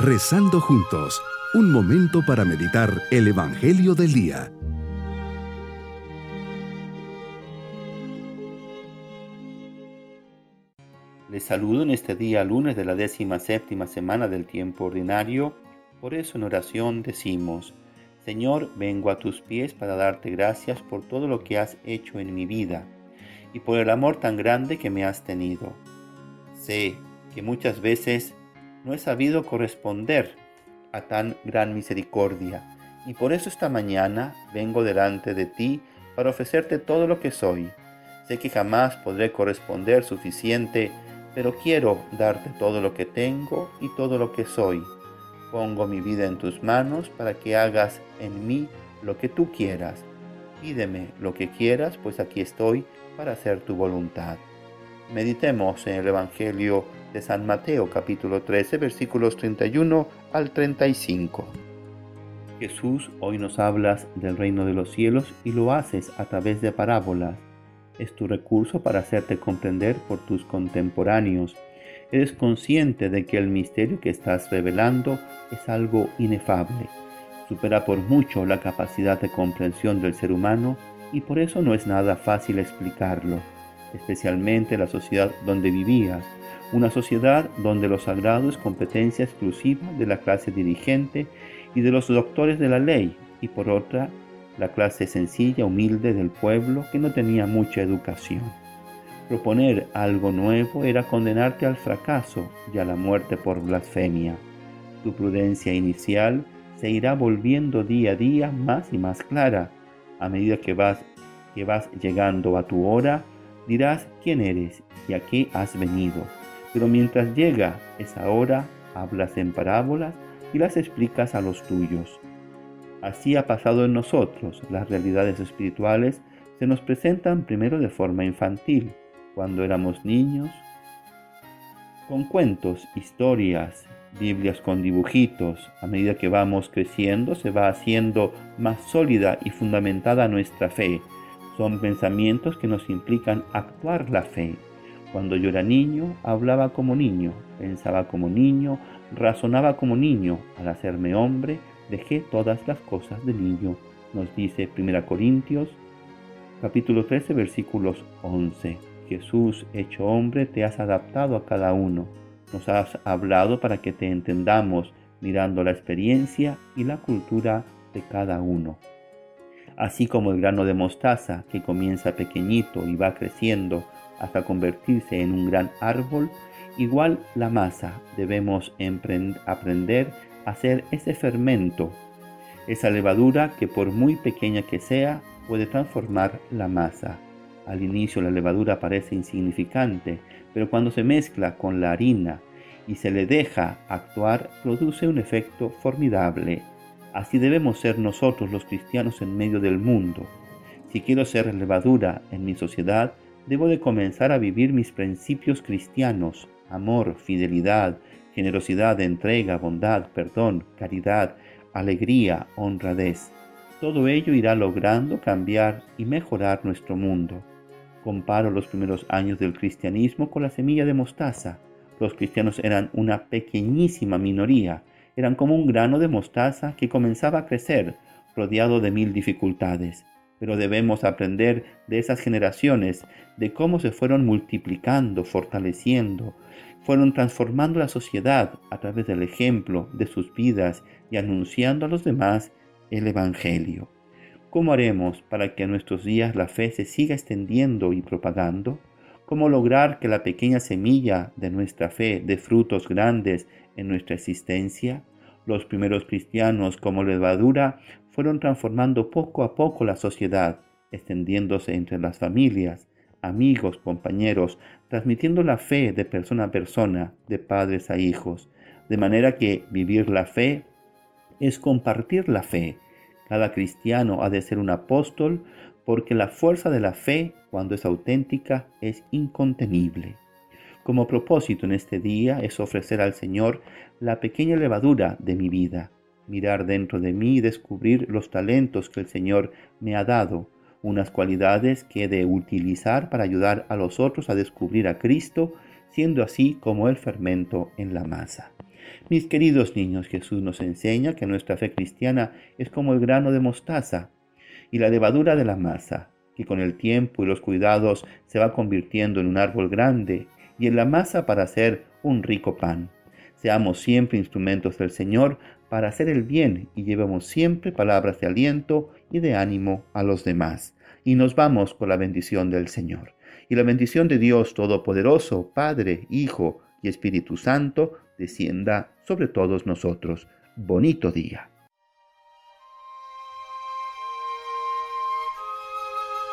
Rezando juntos, un momento para meditar el Evangelio del Día. Les saludo en este día lunes de la décima séptima semana del tiempo ordinario. Por eso en oración decimos, Señor, vengo a tus pies para darte gracias por todo lo que has hecho en mi vida y por el amor tan grande que me has tenido. Sé que muchas veces no he sabido corresponder a tan gran misericordia y por eso esta mañana vengo delante de ti para ofrecerte todo lo que soy. Sé que jamás podré corresponder suficiente, pero quiero darte todo lo que tengo y todo lo que soy. Pongo mi vida en tus manos para que hagas en mí lo que tú quieras. Pídeme lo que quieras, pues aquí estoy para hacer tu voluntad. Meditemos en el Evangelio de San Mateo capítulo 13 versículos 31 al 35. Jesús, hoy nos hablas del reino de los cielos y lo haces a través de parábolas. Es tu recurso para hacerte comprender por tus contemporáneos. Eres consciente de que el misterio que estás revelando es algo inefable. Supera por mucho la capacidad de comprensión del ser humano y por eso no es nada fácil explicarlo, especialmente la sociedad donde vivías, una sociedad donde lo sagrado es competencia exclusiva de la clase dirigente y de los doctores de la ley, y por otra, la clase sencilla, humilde del pueblo que no tenía mucha educación. Proponer algo nuevo era condenarte al fracaso y a la muerte por blasfemia. Tu prudencia inicial se irá volviendo día a día más y más clara. A medida que vas, que vas llegando a tu hora, dirás quién eres y a qué has venido pero mientras llega esa hora, hablas en parábolas y las explicas a los tuyos. Así ha pasado en nosotros. Las realidades espirituales se nos presentan primero de forma infantil, cuando éramos niños, con cuentos, historias, Biblias con dibujitos. A medida que vamos creciendo se va haciendo más sólida y fundamentada nuestra fe. Son pensamientos que nos implican actuar la fe, cuando yo era niño, hablaba como niño, pensaba como niño, razonaba como niño. Al hacerme hombre, dejé todas las cosas de niño, nos dice 1 Corintios capítulo 13 versículos 11. Jesús, hecho hombre, te has adaptado a cada uno. Nos has hablado para que te entendamos, mirando la experiencia y la cultura de cada uno. Así como el grano de mostaza, que comienza pequeñito y va creciendo hasta convertirse en un gran árbol, igual la masa debemos aprender a hacer ese fermento, esa levadura que por muy pequeña que sea puede transformar la masa. Al inicio la levadura parece insignificante, pero cuando se mezcla con la harina y se le deja actuar, produce un efecto formidable. Así debemos ser nosotros los cristianos en medio del mundo. Si quiero ser levadura en mi sociedad, debo de comenzar a vivir mis principios cristianos, amor, fidelidad, generosidad, entrega, bondad, perdón, caridad, alegría, honradez. Todo ello irá logrando cambiar y mejorar nuestro mundo. Comparo los primeros años del cristianismo con la semilla de mostaza. Los cristianos eran una pequeñísima minoría, eran como un grano de mostaza que comenzaba a crecer, rodeado de mil dificultades pero debemos aprender de esas generaciones, de cómo se fueron multiplicando, fortaleciendo, fueron transformando la sociedad a través del ejemplo de sus vidas y anunciando a los demás el Evangelio. ¿Cómo haremos para que en nuestros días la fe se siga extendiendo y propagando? ¿Cómo lograr que la pequeña semilla de nuestra fe dé frutos grandes en nuestra existencia? Los primeros cristianos como levadura fueron transformando poco a poco la sociedad, extendiéndose entre las familias, amigos, compañeros, transmitiendo la fe de persona a persona, de padres a hijos, de manera que vivir la fe es compartir la fe. Cada cristiano ha de ser un apóstol porque la fuerza de la fe, cuando es auténtica, es incontenible. Como propósito en este día es ofrecer al Señor la pequeña levadura de mi vida, mirar dentro de mí y descubrir los talentos que el Señor me ha dado, unas cualidades que he de utilizar para ayudar a los otros a descubrir a Cristo, siendo así como el fermento en la masa. Mis queridos niños, Jesús nos enseña que nuestra fe cristiana es como el grano de mostaza y la levadura de la masa, que con el tiempo y los cuidados se va convirtiendo en un árbol grande y en la masa para hacer un rico pan. Seamos siempre instrumentos del Señor para hacer el bien y llevemos siempre palabras de aliento y de ánimo a los demás. Y nos vamos con la bendición del Señor. Y la bendición de Dios Todopoderoso, Padre, Hijo y Espíritu Santo, descienda sobre todos nosotros. Bonito día.